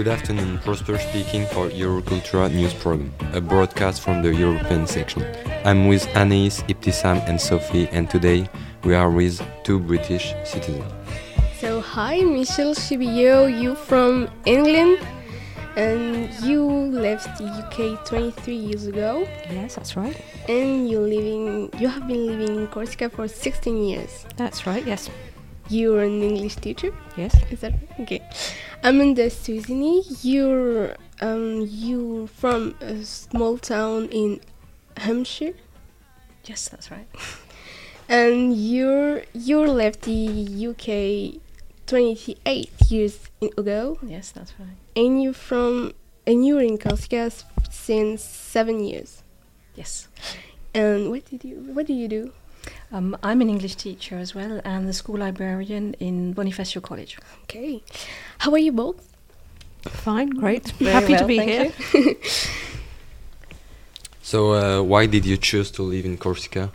Good afternoon, Prosper speaking for Eurocultura news program, a broadcast from the European section. I'm with Anais, Ibtisam, and Sophie, and today we are with two British citizens. So, hi, Michelle Chibio, you from England, and you left the UK 23 years ago, Yes, that's right. and you living, you have been living in Corsica for 16 years. That's right, yes. You're an English teacher, Yes. is that okay? Amanda Susini, you're um, you from a small town in Hampshire, Yes, that's right. and you're you left the UK 28 years ago. Yes, that's right. And you're from and you're in Corsica since seven years. Yes. And what did you what do you do? Um, I'm an English teacher as well and the school librarian in Bonifacio College. Okay. How are you both? Fine, great. Very Happy to be thank here. So, uh, why did you choose to live in Corsica?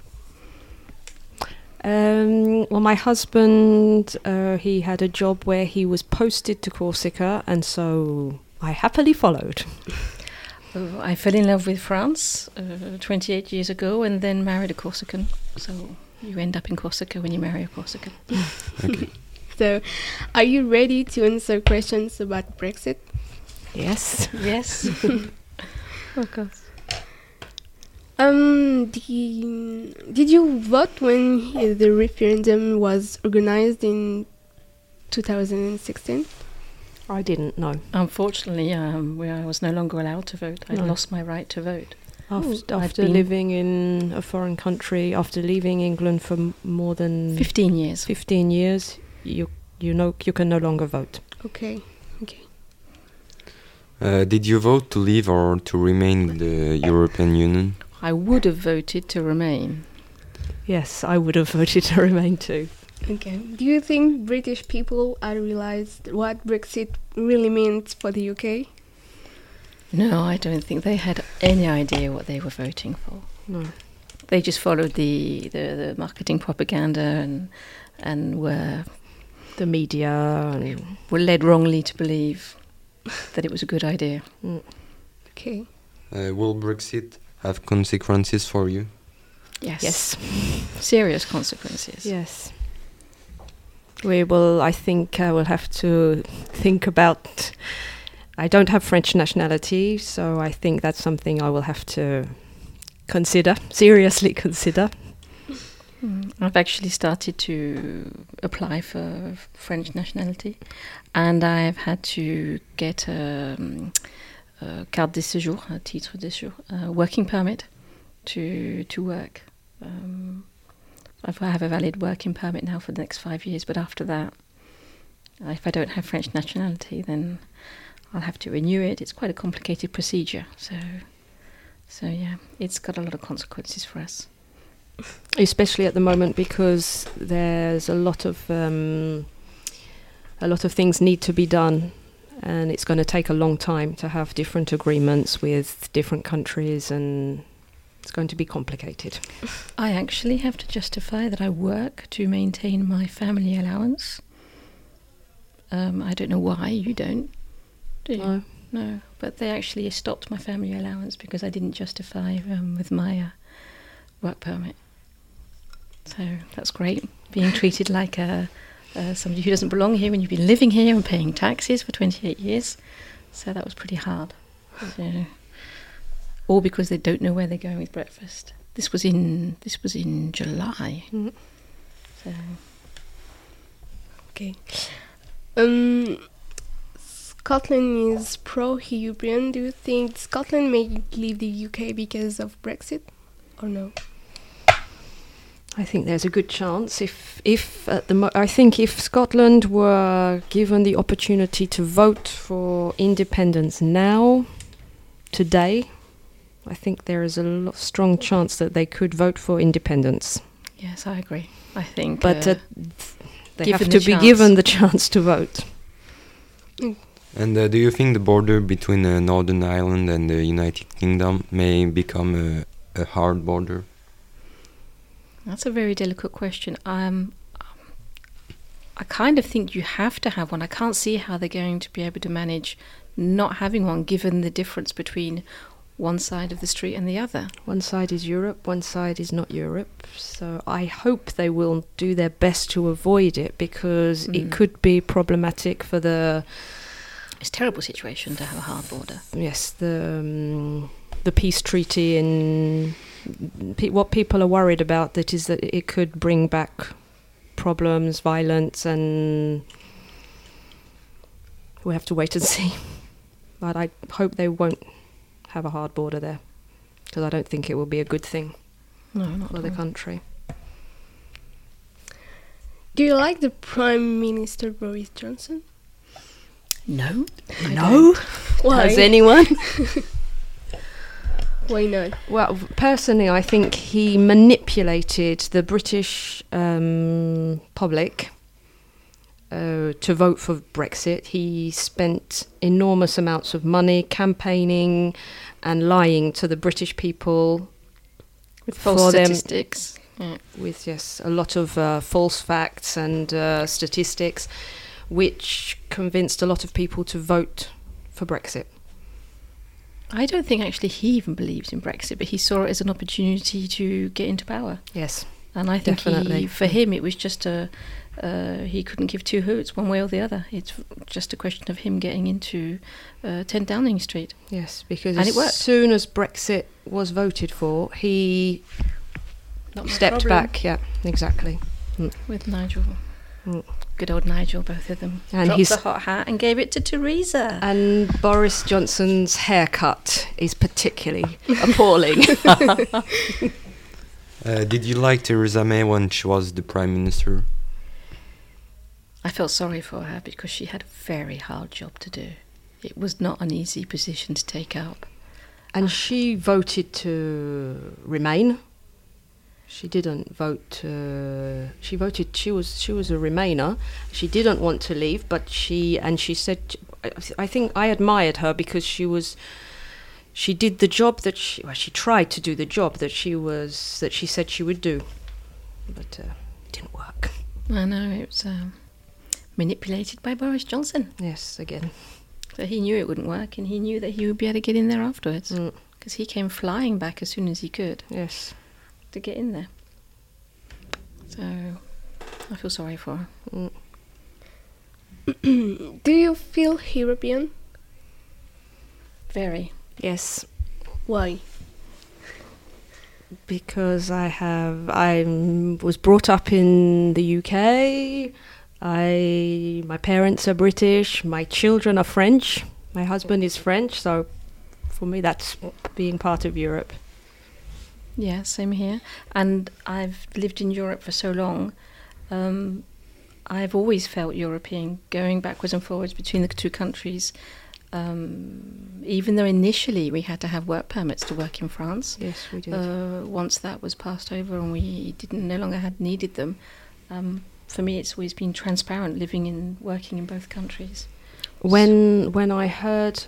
Um, well, my husband, uh, he had a job where he was posted to Corsica, and so I happily followed. Uh, I fell in love with France uh, 28 years ago and then married a Corsican. So you end up in Corsica when you marry a Corsican. Okay. So, are you ready to answer questions about Brexit? Yes. yes. of course. Um, the, did you vote when the referendum was organized in 2016? I didn't know. Unfortunately, um, I was no longer allowed to vote. I'd No. lost my right to vote. After, after living in a foreign country, after leaving England for m- more than 15 years. 15 years, you you know you can no longer vote. Okay, okay. Uh, did you vote to leave or to remain in the European Union? I would have voted to remain. Yes, I would have voted to remain too. Okay. Do you think British people are realized what Brexit really means for the UK? No, I don't think they had any idea what they were voting for. No. They just followed the, the, the marketing propaganda and and were The media and were led wrongly to believe that it was a good idea. mm, Okay. Uh, will Brexit have consequences for you? Yes. yes, Serious consequences. yes. We will. I think I will have to think about. I don't have French nationality, so I think that's something I will have to consider seriously consider. Mm, I've actually started to apply for French nationality, and I've had to get a, um, a carte de séjour, a titre de séjour, a working permit to to work. Um, I have a valid working permit now for the next five years, but after that, if I don't have French nationality, then I'll have to renew it. It's quite a complicated procedure, so so yeah, it's got a lot of consequences for us. especially at the moment because there's a lot of um, a lot of things need to be done and it's going to take a long time to have different agreements with different countries and it's going to be complicated I actually have to justify that I work to maintain my family allowance. Um, I don't know why you don't. Do you? No. No, but they actually stopped my family allowance because I didn't justify um, with my uh, work permit. So that's great. Being treated like a, uh, somebody who doesn't belong here when you've been living here and paying taxes for 28 years. So that was pretty hard. So, all because they don't know where they're going with Brexit. This was in this was in July. Mhm. So Okay. Um, Scotland is pro-European. Do you think Scotland may leave the UK because of Brexit, or no? I think there's a good chance if if at the mo- I think if Scotland were given the opportunity to vote for independence now today I think there is a lo- strong chance that they could vote for independence yes, I agree. I think. but uh, uh, they given have the to be chance. given the chance to vote And uh, do you think the border between uh, Northern Ireland and the United Kingdom may become a, a hard border? That's a very delicate question. Um, I kind of think you have to have one. I can't see how they're going to be able to manage not having one, given the difference between one side of the street and the other. One side is Europe, one side is not Europe. So I hope they will do their best to avoid it because Mm. it could be problematic for the It's a terrible situation to have a hard border. yes the um, the peace treaty and pe- what people are worried about that is that it could bring back problems, violence, and we have to wait and see. But I hope they won't have a hard border there because I don't think it will be a good thing No, not for the country. Do you like the Prime Minister Boris Johnson? No. I No, Why? has anyone? Why not? Well, personally, I think he manipulated the British um, public uh, to vote for Brexit. He spent enormous amounts of money campaigning and lying to the British people With false for them statistics. Yeah. with yes a lot of uh, false facts and uh, statistics, which convinced a lot of people to vote for Brexit. I don't think actually he even believes in Brexit, but he saw it as an opportunity to get into power. Yes, And I think he, for him, it was just a uh, he couldn't give two hoots one way or the other. It's just a question of him getting into uh, 10 Downing Street. yes, because And as it worked. soon as Brexit was voted for, he Not stepped problem back. Yeah, exactly. with Nigel. Mm. Good old Nigel, both of them. And Dropped he's- the hot hat and gave it to Theresa. And Boris Johnson's haircut is particularly appalling. Uh, did you like Theresa May when she was the prime minister? I felt sorry for her because she had a very hard job to do. It was not an easy position to take up. and she voted to remain. She didn't vote. Uh, she voted. She was. She was a Remainer. She didn't want to leave, but she and she said. I- think I admired her because she was. She did the job that she. Well, she tried to do the job that she was that she said she would do, but uh, it didn't work. I know, it was um, manipulated by Boris Johnson. Yes, again. So he knew it wouldn't work and he knew that he would be able to get in there afterwards. Mm, Because he came flying back as soon as he could yes. To get in there. So I feel sorry for her. Mm. Do you feel European? Very. Yes. Why? because I have I was brought up in the UK. I my parents are British. My children are French. My husband is French, so for me that's being part of Europe. Yeah, same here. And I've lived in Europe for so long. Um, I've always felt European, going backwards and forwards between the two countries. Um, even though initially we had to have work permits to work in France, Yes, we did. uh, once that was passed over and we didn't no longer had needed them, um, for me it's always been transparent living and working in both countries. when when I heard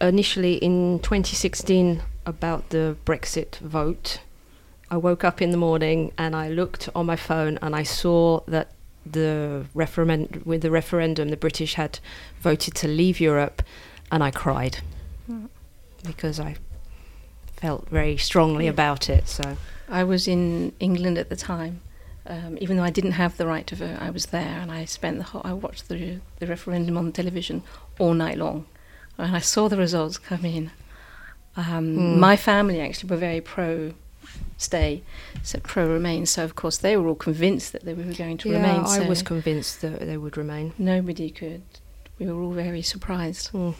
initially in 2016 about the Brexit vote, I woke up in the morning and I looked on my phone and I saw that the referendum with the referendum the British had voted to leave Europe and I cried Mm. because I felt very strongly Yeah. about it so I was in England at the time. Um, even though I didn't have the right to vote, I was there, and I spent the whole. I watched the the referendum on television all night long, and I saw the results come in. Um, Mm. My family actually were very pro stay, so pro remain. So of course they were all convinced that they were going to yeah remain. I so was convinced that they would remain nobody could. We were all very surprised. Mm.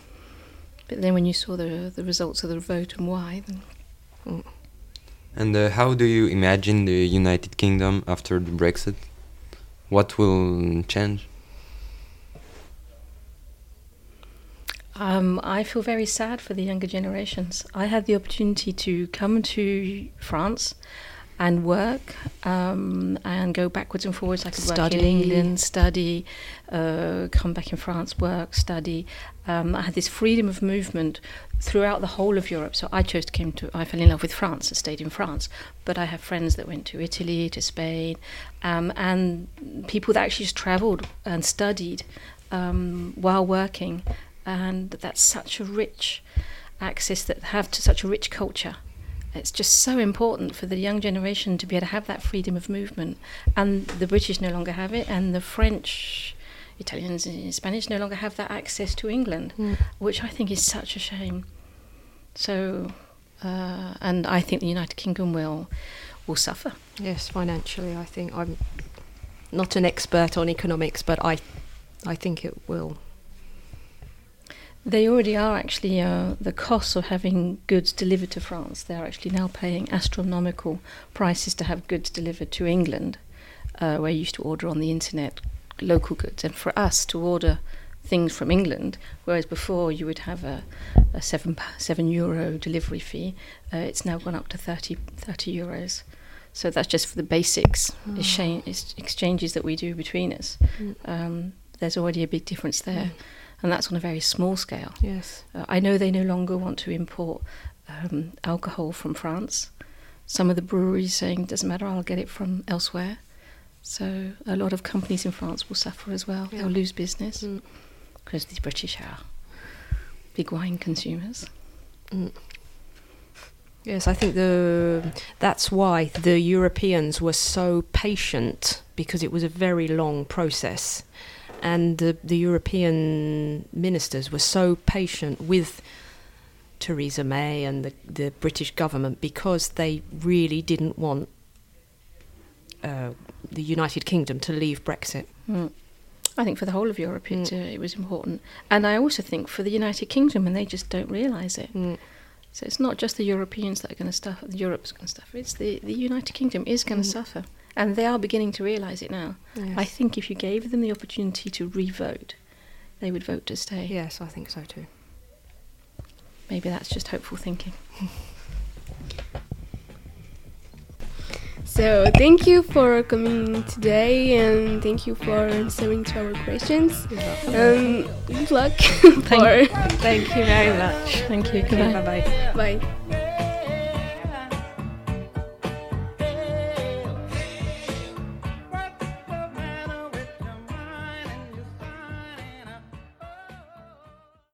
But then when you saw the the results of the vote and why, then And uh, how do you imagine the United Kingdom after the Brexit? What will change? Um, I feel very sad for the younger generations. I had the opportunity to come to France and work um, and go backwards and forwards. I could work in England, study, uh, come back in France, work, study. Um, I had this freedom of movement throughout the whole of Europe. So I chose to come to. I fell in love with France and stayed in France. But I have friends that went to Italy, to Spain, um, and people that actually just travelled and studied um, while working. And that's such a rich access that have to such a rich culture. It's just so important for the young generation to be able to have that freedom of movement, and the British no longer have it, and the French, Italians, and Spanish no longer have that access to England, Mm. which I think is such a shame. So, uh, and I think the United Kingdom will will suffer. Yes, financially, I think I'm not an expert on economics, but I, I think it will. They already are actually uh, the costs of having goods delivered to France. They are actually now paying astronomical prices to have goods delivered to England, uh, where you used to order on the internet local goods, and for us to order things from England, whereas before you would have a, a seven seven euro delivery fee, uh, it's now gone up to 30, 30 euros. So that's just for the basics exchange, exchanges that we do between us. Mm. Um, there's already a big difference there, and that's on a very small scale. Yes. Uh, I know they no longer want to import um, alcohol from France. Some of the breweries saying doesn't matter, I'll get it from elsewhere. So a lot of companies in France will suffer as well. Yeah. They'll lose business Mm. because the British are big wine consumers. Mm. Yes, I think the that's why the Europeans were so patient because it was a very long process, and the the European ministers were so patient with Theresa May and the the British government because they really didn't want uh, the United Kingdom to leave Brexit. Mm. I think for the whole of Europe it, Mm. uh, it was important. And I also think for the United Kingdom, and they just don't realise it. Mm. So it's not just the Europeans that are going to suffer, Europe's going to suffer, it's the, the United Kingdom is going to Mm. suffer. And they are beginning to realise it now. I think if you gave them the opportunity to re-vote, they would vote to stay. yes, I think so too. Maybe that's just hopeful thinking. So thank you for coming today and thank you for answering to our questions. Um, good luck for Thank you very much. Thank you. Goodbye. bye bye. bye.